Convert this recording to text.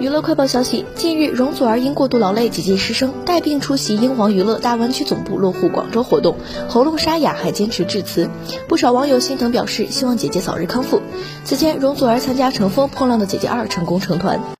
娱乐快报消息，近日容祖儿因过度劳累，几近失声，带病出席英皇娱乐大湾区总部落户广州活动。喉咙沙哑还坚持致辞，不少网友心疼表示希望姐姐早日康复。此前容祖儿参加乘风破浪的姐姐二成功成团。